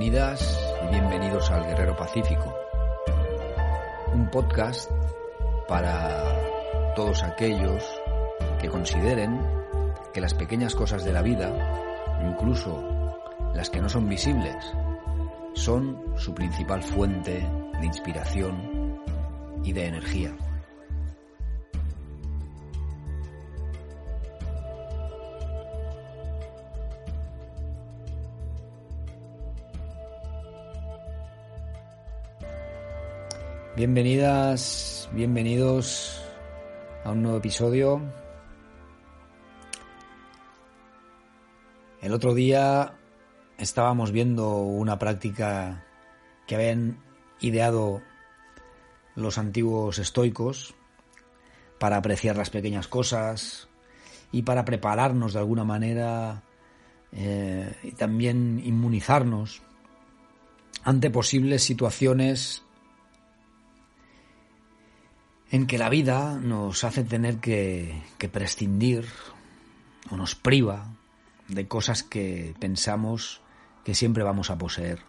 Bienvenidas y bienvenidos al Guerrero Pacífico, un podcast para todos aquellos que consideren que las pequeñas cosas de la vida, incluso las que no son visibles, son su principal fuente de inspiración y de energía. Bienvenidas, bienvenidos a un nuevo episodio. El otro día estábamos viendo una práctica que habían ideado los antiguos estoicos para apreciar las pequeñas cosas y para prepararnos de alguna manera eh, y también inmunizarnos ante posibles situaciones en que la vida nos hace tener que, que, prescindir o nos priva de cosas que pensamos que siempre vamos a poseer.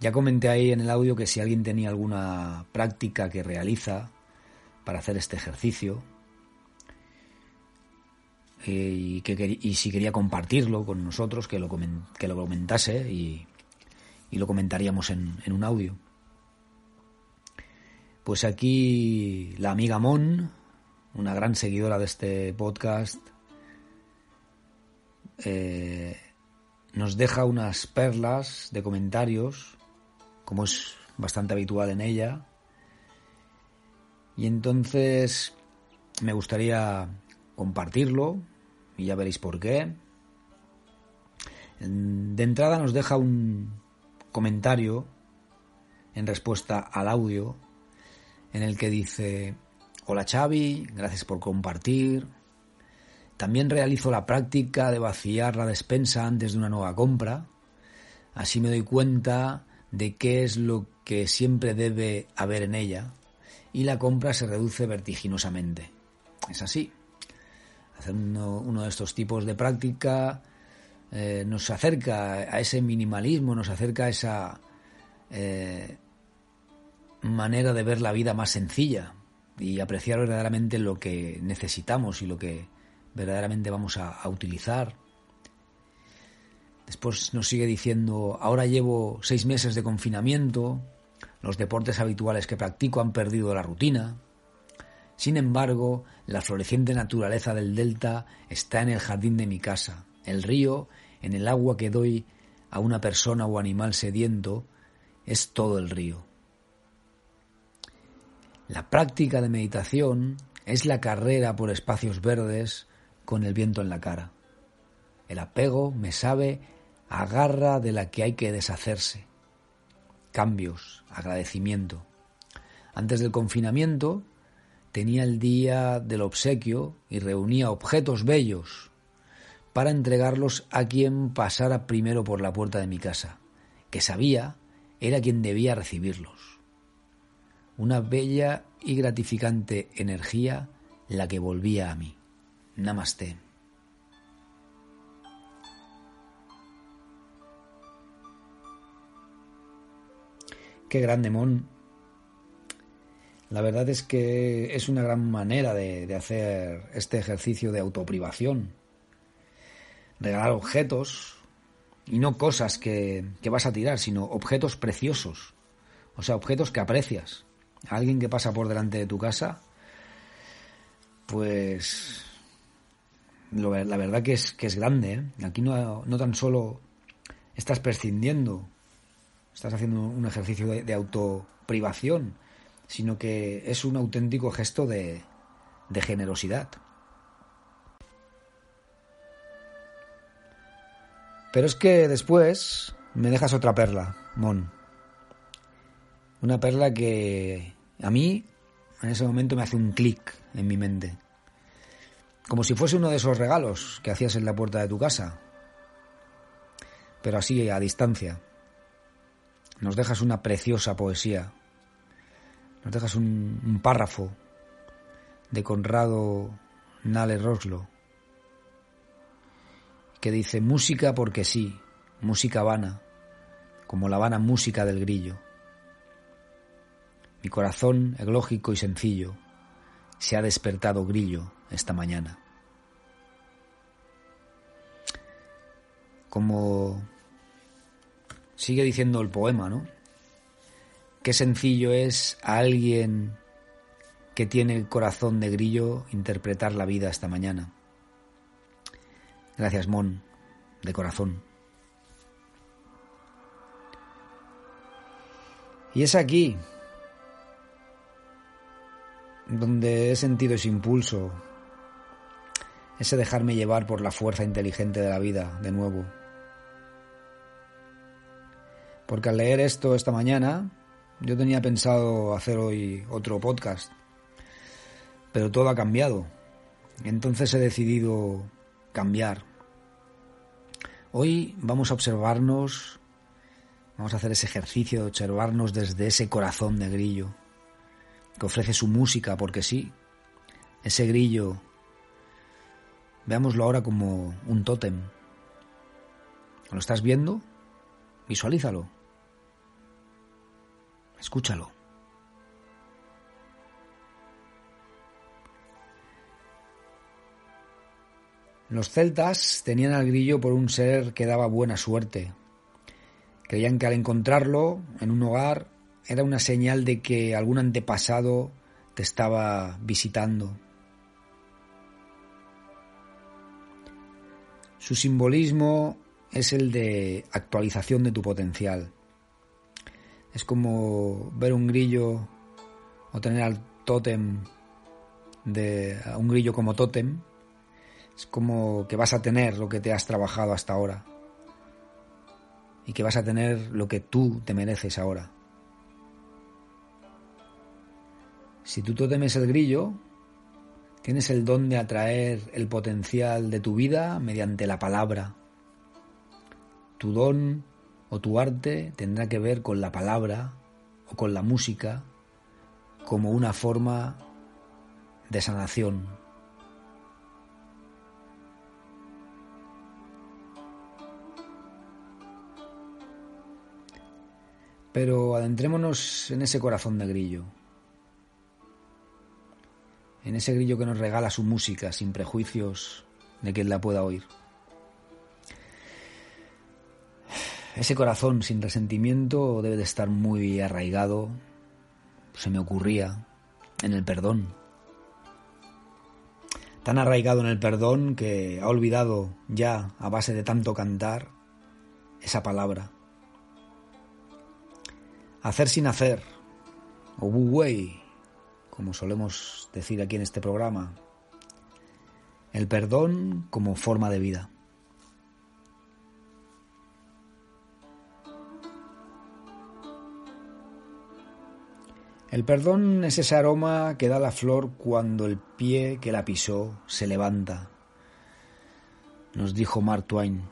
Ya comenté ahí en el audio que si alguien tenía alguna práctica que realiza para hacer este ejercicio eh, y, que, y si quería compartirlo con nosotros, que lo, comentase y, y lo comentaríamos en, en un audio. Pues aquí la amiga Mon, una gran seguidora de este podcast, eh, nos deja unas perlas de comentarios, como es bastante habitual en ella. Y entonces me gustaría compartirlo, y ya veréis por qué. De entrada nos deja un comentario en respuesta al audio en el que dice, hola Xavi, gracias por compartir. También realizo la práctica de vaciar la despensa antes de una nueva compra. Así me doy cuenta de qué es lo que siempre debe haber en ella y la compra se reduce vertiginosamente. Es así. Haciendo uno de estos tipos de práctica eh, nos acerca a ese minimalismo, nos acerca a esa eh, manera de ver la vida más sencilla y apreciar verdaderamente lo que necesitamos y lo que verdaderamente vamos a, utilizar. Después nos sigue diciendo, ahora llevo seis meses de confinamiento, los deportes habituales que practico han perdido la rutina. Sin embargo, la floreciente naturaleza del delta está en el jardín de mi casa, el río, en el agua que doy a una persona o animal sediento, es todo el río. La práctica de meditación es la carrera por espacios verdes con el viento en la cara. El apego me sabe a garra de la que hay que deshacerse. Cambios, agradecimiento. Antes del confinamiento tenía el día del obsequio y reunía objetos bellos para entregarlos a quien pasara primero por la puerta de mi casa, que sabía era quien debía recibirlos una bella y gratificante energía la que volvía a mí. Namaste. Qué grande, Mon. La verdad es que es una gran manera de, hacer este ejercicio de autoprivación. Regalar objetos Y no cosas que, que vas a tirar, sino objetos preciosos. O sea, objetos que aprecias. Alguien que pasa por delante de tu casa, pues la verdad que es, que es grande. ¿eh? Aquí no, no, tan solo estás prescindiendo, estás haciendo un ejercicio de, de autoprivación, sino que es un auténtico gesto de, de generosidad. Pero es que después me dejas otra perla, Mon. Una perla que a mí en ese momento me hace un clic en mi mente. Como si fuese uno de esos regalos que hacías en la puerta de tu casa. Pero así a distancia. Nos dejas una preciosa poesía. Nos dejas un, un párrafo de Conrado Nale Roslo que dice música porque sí, música vana, como la vana música del grillo. Mi corazón, eglógico y sencillo, se ha despertado grillo esta mañana. Como sigue diciendo el poema, ¿no? Qué sencillo es a alguien que tiene el corazón de grillo interpretar la vida esta mañana. Gracias, Mon, de corazón. Y es aquí donde he sentido ese impulso, ese dejarme llevar por la fuerza inteligente de la vida de nuevo. Porque al leer esto esta mañana, yo tenía pensado hacer hoy otro podcast, pero todo ha cambiado. Entonces he decidido cambiar. Hoy vamos a observarnos, vamos a hacer ese ejercicio de observarnos desde ese corazón de grillo que ofrece su música, porque sí, ese grillo, veámoslo ahora como un tótem. ¿Lo estás viendo? Visualízalo. Escúchalo. Los celtas tenían al grillo por un ser que daba buena suerte. Creían que al encontrarlo en un hogar era una señal de que algún antepasado te estaba visitando. Su simbolismo es el de actualización de tu potencial. Es como ver un grillo o tener al tótem de un grillo como tótem es como que vas a tener lo que te has trabajado hasta ahora. Y que vas a tener lo que tú te mereces ahora. Si tú te temes el grillo, tienes el don de atraer el potencial de tu vida mediante la palabra. Tu don o tu arte tendrá que ver con la palabra o con la música como una forma de sanación, Pero adentrémonos en ese corazón de grillo, en ese grillo que nos regala su música sin prejuicios de quien la pueda oír. Ese corazón sin resentimiento debe de estar muy arraigado, se me ocurría, en el perdón. Tan arraigado en el perdón que ha olvidado ya, a base de tanto cantar, esa palabra Hacer sin hacer, o wu wei, como solemos decir aquí en este programa. El perdón como forma de vida. El perdón es ese aroma que da la flor cuando el pie que la pisó se levanta, nos dijo Mark Twain.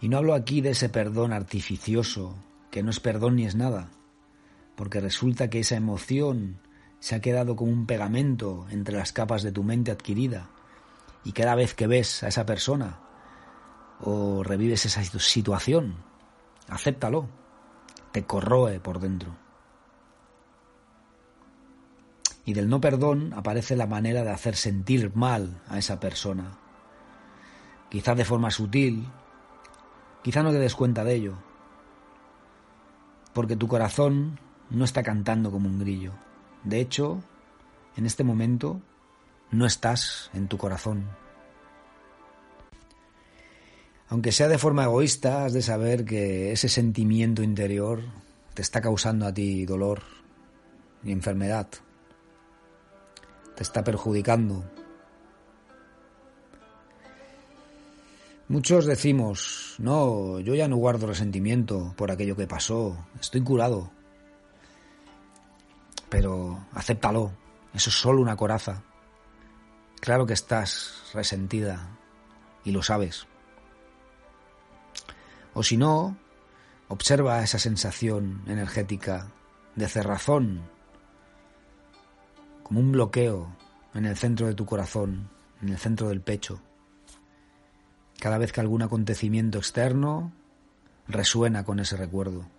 Y no hablo aquí de ese perdón artificioso, que no es perdón ni es nada, porque resulta que esa emoción se ha quedado como un pegamento entre las capas de tu mente adquirida, y cada vez que ves a esa persona o revives esa situación, acéptalo, te corroe por dentro. Y del no perdón aparece la manera de hacer sentir mal a esa persona, quizás de forma sutil, quizá no te des cuenta de ello, porque tu corazón no está cantando como un grillo. De hecho, en este momento no estás en tu corazón. Aunque sea de forma egoísta, has de saber que ese sentimiento interior te está causando a ti dolor y enfermedad. Te está perjudicando. Muchos decimos, no, yo ya no guardo resentimiento por aquello que pasó, estoy curado. Pero acéptalo, eso es solo una coraza. Claro que estás resentida y lo sabes. O si no, observa esa sensación energética de cerrazón, como un bloqueo en el centro de tu corazón, en el centro del pecho. Cada vez que algún acontecimiento externo resuena con ese recuerdo.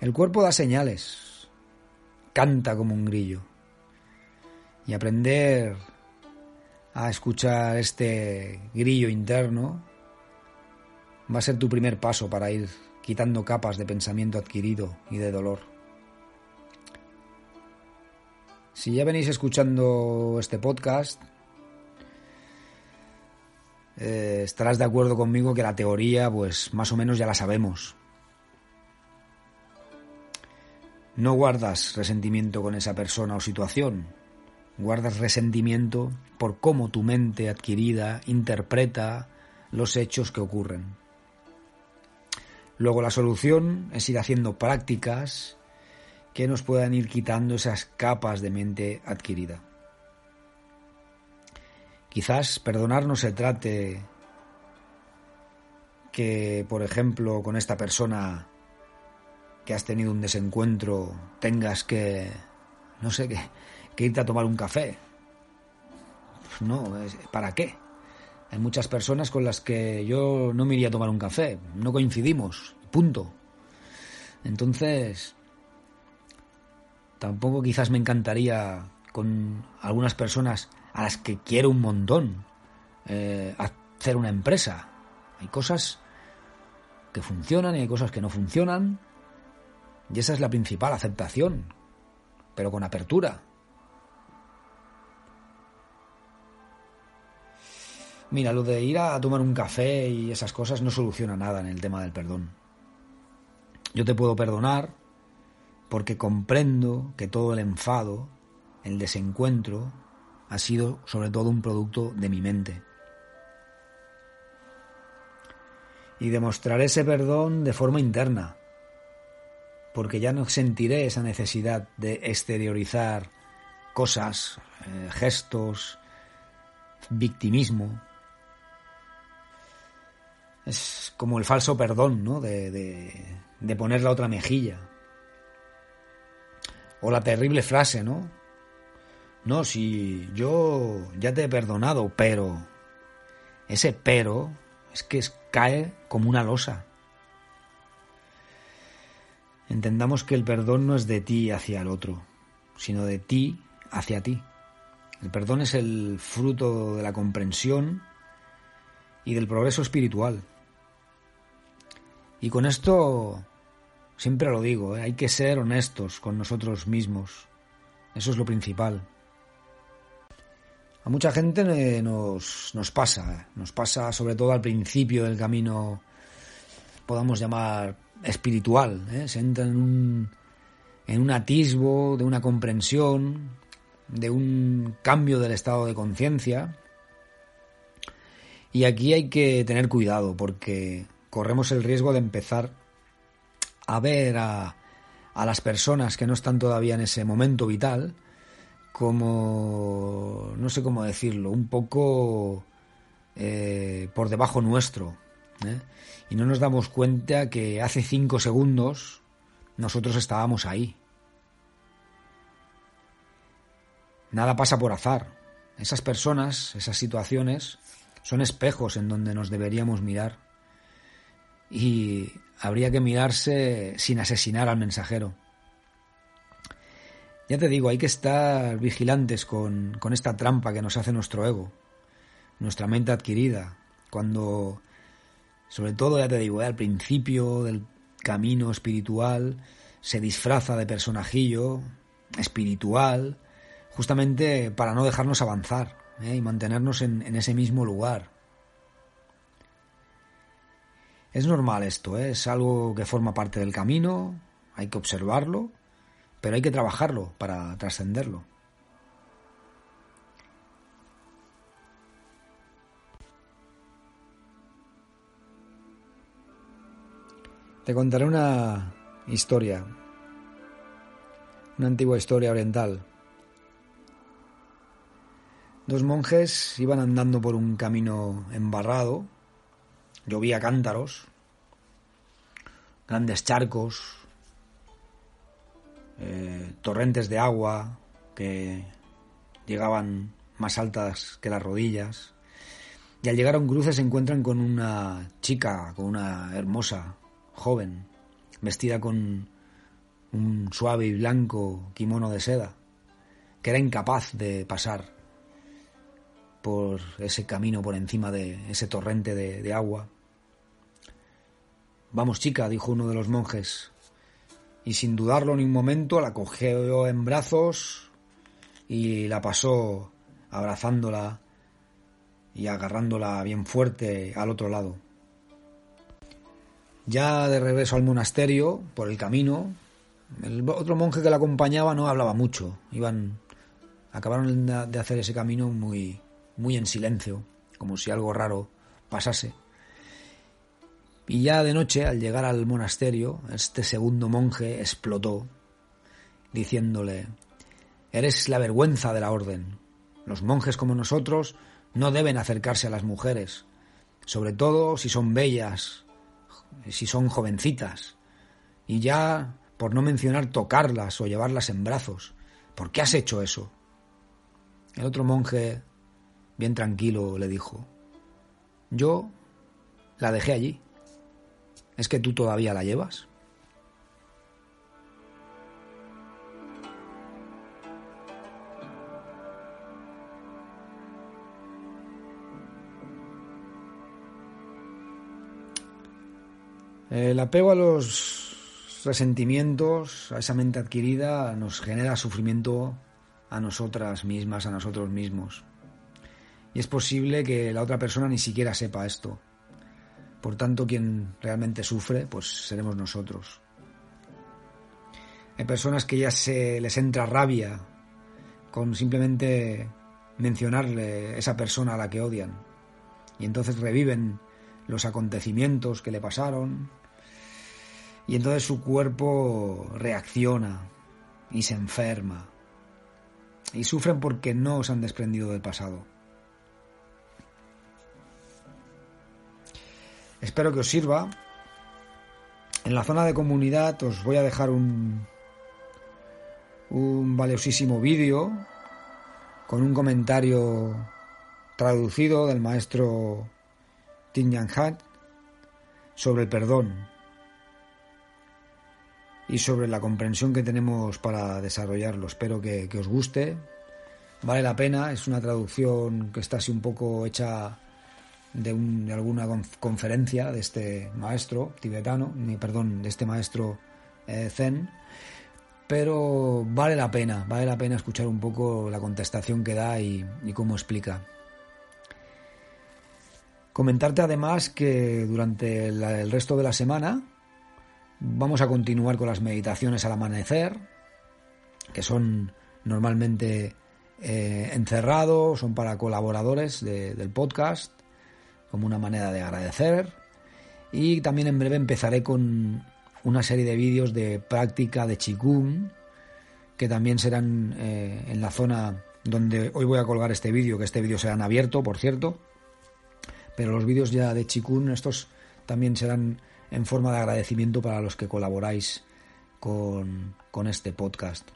El cuerpo da señales, canta como un grillo. Y aprender a escuchar este grillo interno va a ser tu primer paso para ir quitando capas de pensamiento adquirido y de dolor. Si ya venís escuchando este podcast, eh, estarás de acuerdo conmigo que la teoría, pues más o menos ya la sabemos. No guardas resentimiento con esa persona o situación, guardas resentimiento por cómo tu mente adquirida interpreta los hechos que ocurren. Luego la solución es ir haciendo prácticas que nos puedan ir quitando esas capas de mente adquirida. Quizás perdonar no se trate que, por ejemplo, con esta persona que has tenido un desencuentro tengas que, no sé, que, que irte a tomar un café. Pues no, ¿para qué? Hay muchas personas con las que yo no me iría a tomar un café, no coincidimos, punto. Entonces, tampoco quizás me encantaría con algunas personas a las que quiero un montón eh, hacer una empresa. Hay cosas que funcionan y hay cosas que no funcionan y esa es la principal aceptación, pero con apertura. Mira, lo de ir a tomar un café y esas cosas no soluciona nada en el tema del perdón. Yo te puedo perdonar porque comprendo que todo el enfado, el desencuentro, ha sido sobre todo un producto de mi mente. Y demostraré ese perdón de forma interna, porque ya no sentiré esa necesidad de exteriorizar cosas, eh, gestos, victimismo. Es como el falso perdón, ¿no? De, de, de poner la otra mejilla. O la terrible frase, ¿no? No, si yo ya te he perdonado, pero ese pero es que cae como una losa. Entendamos que el perdón no es de ti hacia el otro, sino de ti hacia ti. El perdón es el fruto de la comprensión y del progreso espiritual. Y con esto siempre lo digo, ¿eh? hay que ser honestos con nosotros mismos. Eso es lo principal. A mucha gente nos, nos pasa, nos pasa sobre todo al principio del camino, podamos llamar espiritual, ¿eh? se entra en un, en un atisbo de una comprensión, de un cambio del estado de conciencia. Y aquí hay que tener cuidado porque corremos el riesgo de empezar a ver a, a las personas que no están todavía en ese momento vital como, no sé cómo decirlo, un poco eh, por debajo nuestro. ¿Eh? y no nos damos cuenta que hace cinco segundos nosotros estábamos ahí. Nada pasa por azar. Esas personas, esas situaciones, son espejos en donde nos deberíamos mirar. Y habría que mirarse sin asesinar al mensajero. Ya te digo, hay que estar vigilantes con, con esta trampa que nos hace nuestro ego, nuestra mente adquirida, cuando, sobre todo, ya te digo, ¿eh? al principio del camino espiritual, se disfraza de personajillo espiritual, justamente para no dejarnos avanzar ¿eh? y mantenernos en, ese mismo lugar. Es normal esto, ¿eh? es algo que forma parte del camino, hay que observarlo, pero hay que trabajarlo para trascenderlo. Te contaré una historia, una antigua historia oriental. Dos monjes iban andando por un camino embarrado, llovía cántaros, grandes charcos, eh, torrentes de agua que llegaban más altas que las rodillas. Y al llegar a un cruce se encuentran con una chica, con una hermosa joven, vestida con un suave y blanco kimono de seda, que era incapaz de pasar por ese camino por encima de ese torrente de, agua. Vamos, chica, dijo uno de los monjes, y sin dudarlo ni un momento la cogió en brazos y la pasó abrazándola y agarrándola bien fuerte al otro lado. Ya de regreso al monasterio, por el camino, el otro monje que la acompañaba no hablaba mucho. Iban, acabaron de hacer ese camino muy, muy en silencio, como si algo raro pasase. Y ya de noche, al llegar al monasterio, este segundo monje explotó, diciéndole, Eres la vergüenza de la orden. Los monjes como nosotros no deben acercarse a las mujeres, sobre todo si son bellas, si son jovencitas, y ya, por no mencionar tocarlas o llevarlas en brazos. ¿Por qué has hecho eso? El otro monje, bien tranquilo, le dijo, Yo la dejé allí. ¿Es que tú todavía la llevas? El apego a los resentimientos, a esa mente adquirida, nos genera sufrimiento a nosotras mismas, a nosotros mismos. Y es posible que la otra persona ni siquiera sepa esto. Por tanto, quien realmente sufre, pues seremos nosotros. Hay personas que ya se les entra rabia con simplemente mencionarle esa persona a la que odian. Y entonces reviven los acontecimientos que le pasaron, y entonces su cuerpo reacciona y se enferma. Y sufren porque no se han desprendido del pasado. Espero que os sirva. En la zona de comunidad os voy a dejar un, un valiosísimo vídeo con un comentario traducido del maestro Tin Yang sobre el perdón y sobre la comprensión que tenemos para desarrollarlo. Espero que, os guste. Vale la pena, es una traducción que está así un poco hecha de, alguna conferencia de este maestro tibetano, perdón, de este maestro eh, zen, pero vale la pena, vale la pena escuchar un poco la contestación que da y cómo explica. Comentarte además que durante el resto de la semana Vamos a continuar con las meditaciones al amanecer, que son normalmente eh, encerrados, son para colaboradores del podcast, como una manera de agradecer. Y también en breve empezaré con una serie de vídeos de práctica de Qigong, que también serán eh, en la zona donde hoy voy a colgar este vídeo, que este vídeo será abierto, por cierto. Pero los vídeos ya de Qigong, estos también serán en forma de agradecimiento para los que colaboráis con, con este podcast.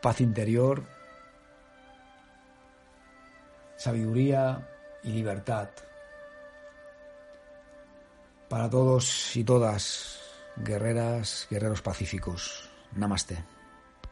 Paz interior, sabiduría y libertad para todos y todas, guerreras, guerreros pacíficos. Namaste.